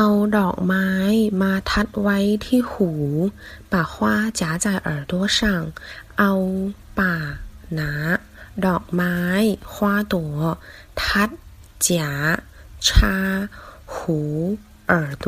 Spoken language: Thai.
เอาดอกไม้มาทัดไว้ที่หู把花夹在耳朵上เอาป่าหนาดอกไม้花朵ทัด夹插หู耳朵